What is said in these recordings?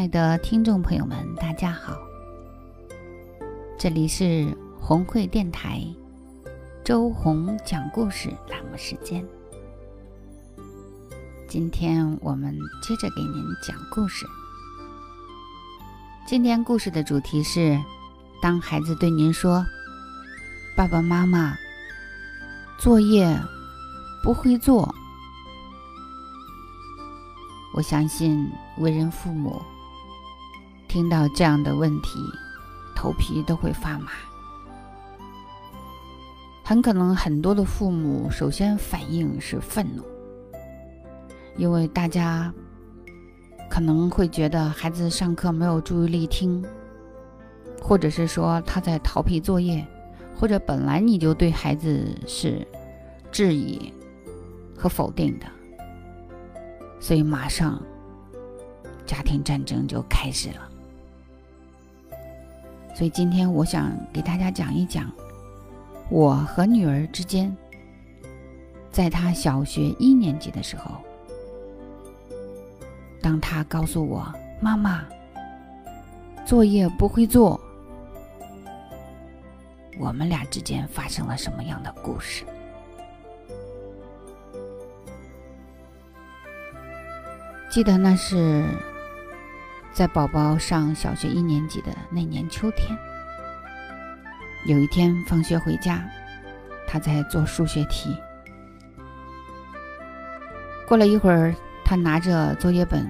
亲爱的听众朋友们，大家好，这里是红会电台周红讲故事栏目时间。今天我们接着给您讲故事。今天故事的主题是：当孩子对您说“爸爸妈妈，作业不会做”，我相信为人父母。听到这样的问题，头皮都会发麻。很可能很多的父母首先反应是愤怒，因为大家可能会觉得孩子上课没有注意力听，或者是说他在逃避作业，或者本来你就对孩子是质疑和否定的，所以马上家庭战争就开始了。所以今天我想给大家讲一讲，我和女儿之间，在她小学一年级的时候，当她告诉我妈妈作业不会做，我们俩之间发生了什么样的故事？记得那是。在宝宝上小学一年级的那年秋天，有一天放学回家，他在做数学题。过了一会儿，他拿着作业本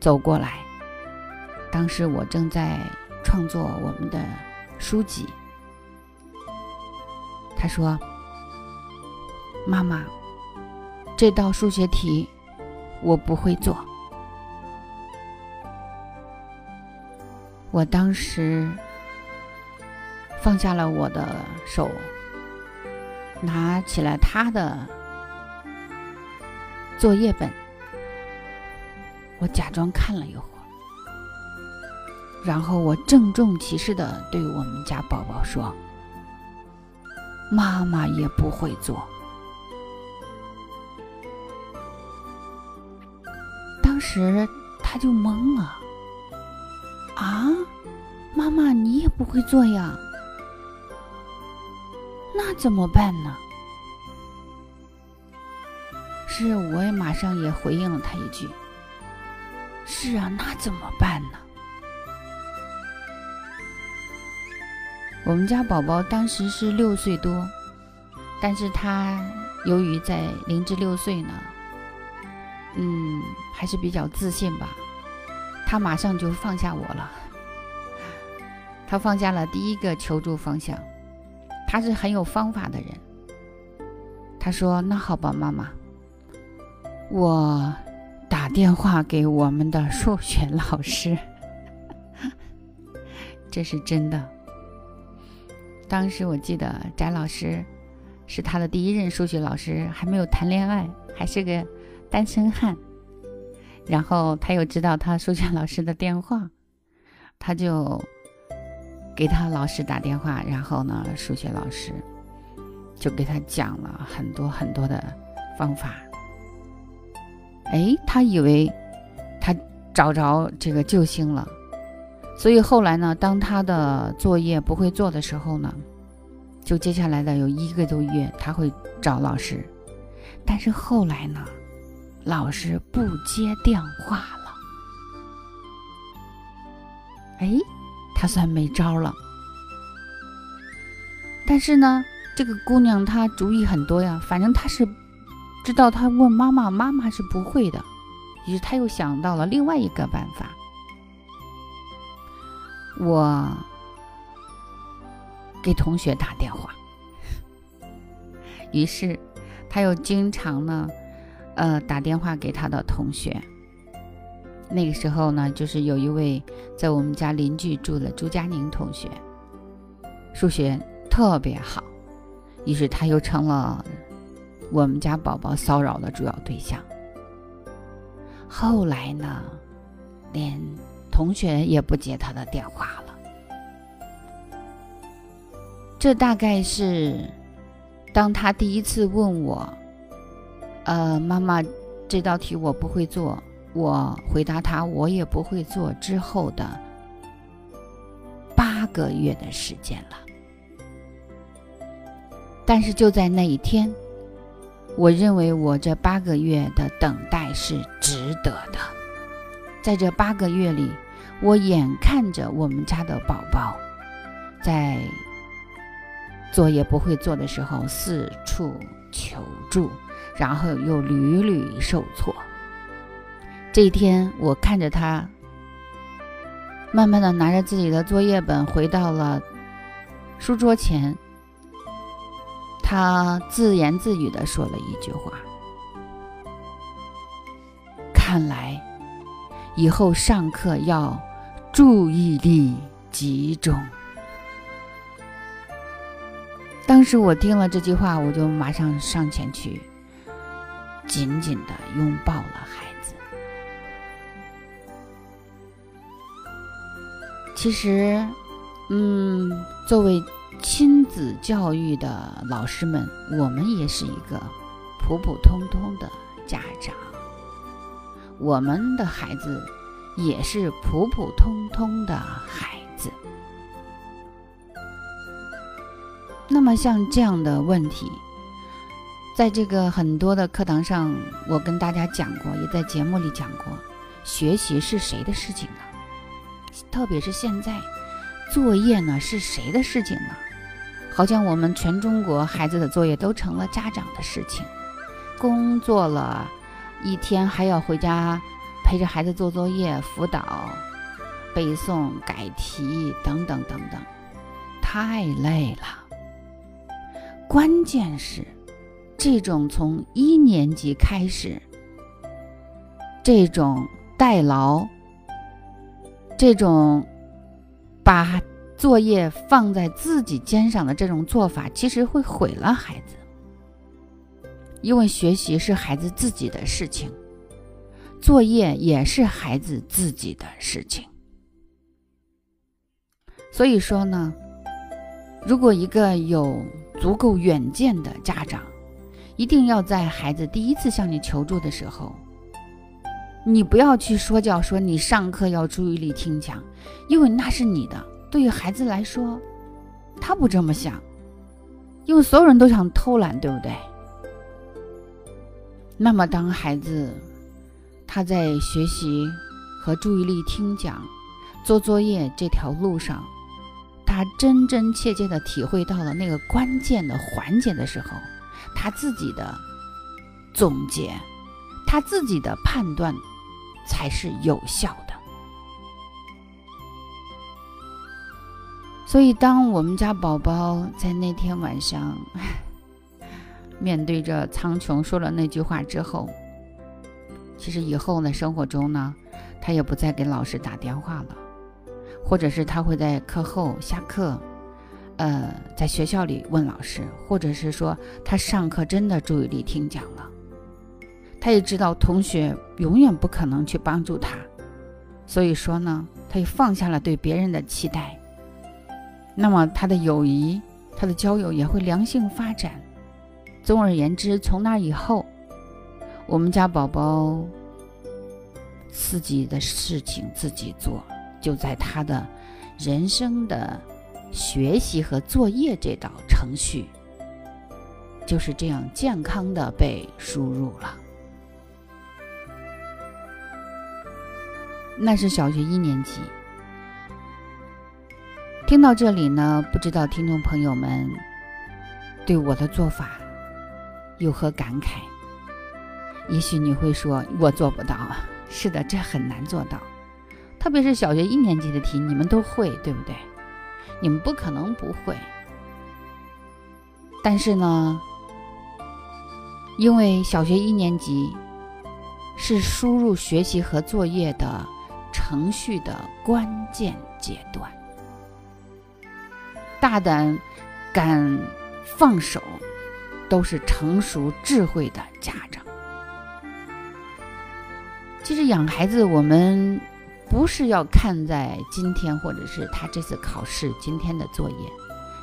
走过来。当时我正在创作我们的书籍。他说：“妈妈，这道数学题我不会做。”我当时放下了我的手，拿起了他的作业本，我假装看了一会儿，然后我郑重其事的对我们家宝宝说：“妈妈也不会做。”当时他就懵了。啊，妈妈，你也不会做呀？那怎么办呢？是，我也马上也回应了他一句：“是啊，那怎么办呢？”我们家宝宝当时是六岁多，但是他由于在零至六岁呢，嗯，还是比较自信吧。他马上就放下我了，他放下了第一个求助方向，他是很有方法的人。他说：“那好吧，妈妈，我打电话给我们的数学老师。”这是真的。当时我记得翟老师是他的第一任数学老师，还没有谈恋爱，还是个单身汉。然后他又知道他数学老师的电话，他就给他老师打电话，然后呢，数学老师就给他讲了很多很多的方法。哎，他以为他找着这个救星了，所以后来呢，当他的作业不会做的时候呢，就接下来的有一个多月，他会找老师，但是后来呢？老师不接电话了，哎，他算没招了。但是呢，这个姑娘她主意很多呀，反正她是知道，她问妈妈，妈妈是不会的。于是她又想到了另外一个办法，我给同学打电话。于是他又经常呢，呃，打电话给他的同学。那个时候呢，就是有一位在我们家邻居住的朱佳宁同学，数学特别好，于是他又成了我们家宝宝骚扰的主要对象。后来呢，连同学也不接他的电话了。这大概是当他第一次问我：“呃，妈妈，这道题我不会做。”我回答他：“我也不会做。”之后的八个月的时间了。但是就在那一天，我认为我这八个月的等待是值得的。在这八个月里，我眼看着我们家的宝宝在作业不会做的时候四处求助，然后又屡屡受挫。这一天，我看着他慢慢的拿着自己的作业本回到了书桌前，他自言自语的说了一句话：“看来以后上课要注意力集中。”当时我听了这句话，我就马上上前去，紧紧的拥抱了孩子。其实，嗯，作为亲子教育的老师们，我们也是一个普普通通的家长，我们的孩子也是普普通通的孩子。那么，像这样的问题，在这个很多的课堂上，我跟大家讲过，也在节目里讲过，学习是谁的事情呢？特别是现在，作业呢是谁的事情呢？好像我们全中国孩子的作业都成了家长的事情。工作了一天，还要回家陪着孩子做作业、辅导、背诵、改题等等等等，太累了。关键是，这种从一年级开始，这种代劳。这种把作业放在自己肩上的这种做法，其实会毁了孩子。因为学习是孩子自己的事情，作业也是孩子自己的事情。所以说呢，如果一个有足够远见的家长，一定要在孩子第一次向你求助的时候。你不要去说教，说你上课要注意力听讲，因为那是你的。对于孩子来说，他不这么想，因为所有人都想偷懒，对不对？那么，当孩子他在学习和注意力听讲、做作业这条路上，他真真切切的体会到了那个关键的环节的时候，他自己的总结，他自己的判断。才是有效的。所以，当我们家宝宝在那天晚上面对着苍穹说了那句话之后，其实以后呢，生活中呢，他也不再给老师打电话了，或者是他会在课后下课，呃，在学校里问老师，或者是说他上课真的注意力听讲了。他也知道同学永远不可能去帮助他，所以说呢，他也放下了对别人的期待。那么他的友谊，他的交友也会良性发展。总而言之，从那以后，我们家宝宝自己的事情自己做，就在他的人生的学习和作业这道程序，就是这样健康的被输入了。那是小学一年级。听到这里呢，不知道听众朋友们对我的做法有何感慨？也许你会说，我做不到。是的，这很难做到。特别是小学一年级的题，你们都会，对不对？你们不可能不会。但是呢，因为小学一年级是输入学习和作业的程序的关键阶段，大胆敢放手，都是成熟智慧的家长。其实养孩子，我们不是要看在今天，或者是他这次考试今天的作业，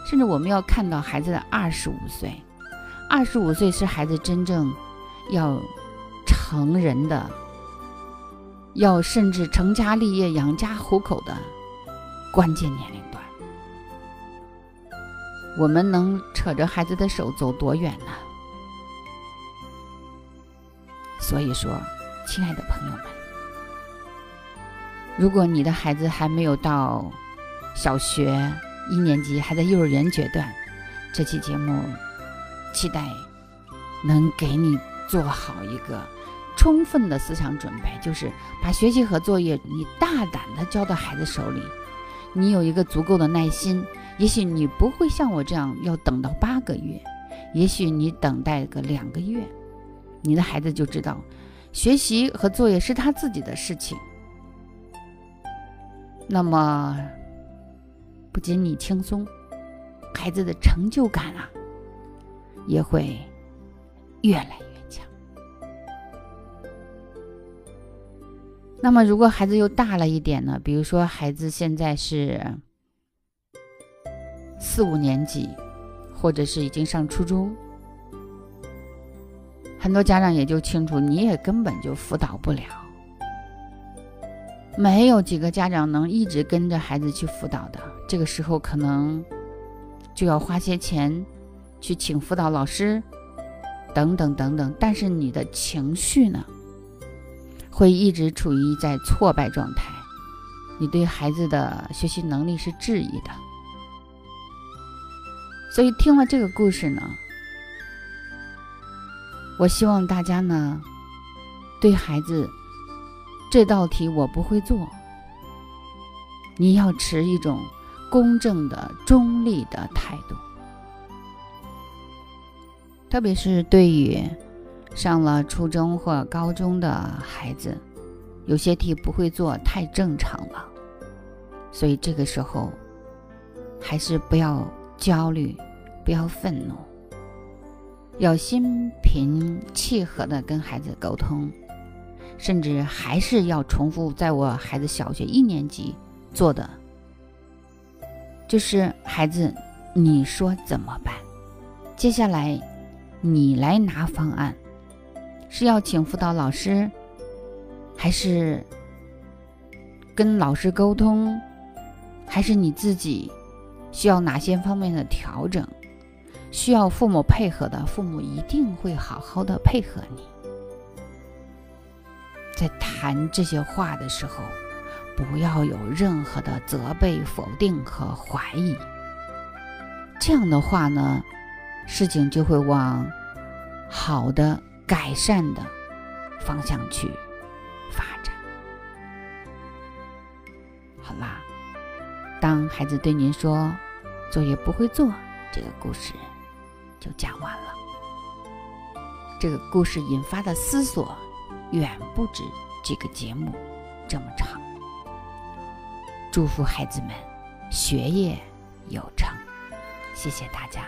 甚至我们要看到孩子的二十五岁。二十五岁是孩子真正要成人的，要甚至成家立业、养家糊口的关键年龄段。我们能扯着孩子的手走多远呢？所以说，亲爱的朋友们，如果你的孩子还没有到小学一年级，还在幼儿园阶段，这期节目。期待能给你做好一个充分的思想准备，就是把学习和作业你大胆的交到孩子手里，你有一个足够的耐心。也许你不会像我这样要等到八个月，也许你等待个两个月，你的孩子就知道学习和作业是他自己的事情。那么，不仅你轻松，孩子的成就感啊。也会越来越强。那么，如果孩子又大了一点呢？比如说，孩子现在是四五年级，或者是已经上初中，很多家长也就清楚，你也根本就辅导不了。没有几个家长能一直跟着孩子去辅导的。这个时候，可能就要花些钱。去请辅导老师，等等等等，但是你的情绪呢，会一直处于在挫败状态，你对孩子的学习能力是质疑的。所以听了这个故事呢，我希望大家呢，对孩子这道题我不会做，你要持一种公正的、中立的态度。特别是对于上了初中或高中的孩子，有些题不会做太正常了，所以这个时候还是不要焦虑，不要愤怒，要心平气和的跟孩子沟通，甚至还是要重复在我孩子小学一年级做的，就是孩子，你说怎么办？接下来。你来拿方案，是要请辅导老师，还是跟老师沟通，还是你自己需要哪些方面的调整？需要父母配合的，父母一定会好好的配合你。在谈这些话的时候，不要有任何的责备、否定和怀疑。这样的话呢？事情就会往好的改善的方向去发展。好啦，当孩子对您说作业不会做，这个故事就讲完了。这个故事引发的思索远不止这个节目这么长。祝福孩子们学业有成，谢谢大家。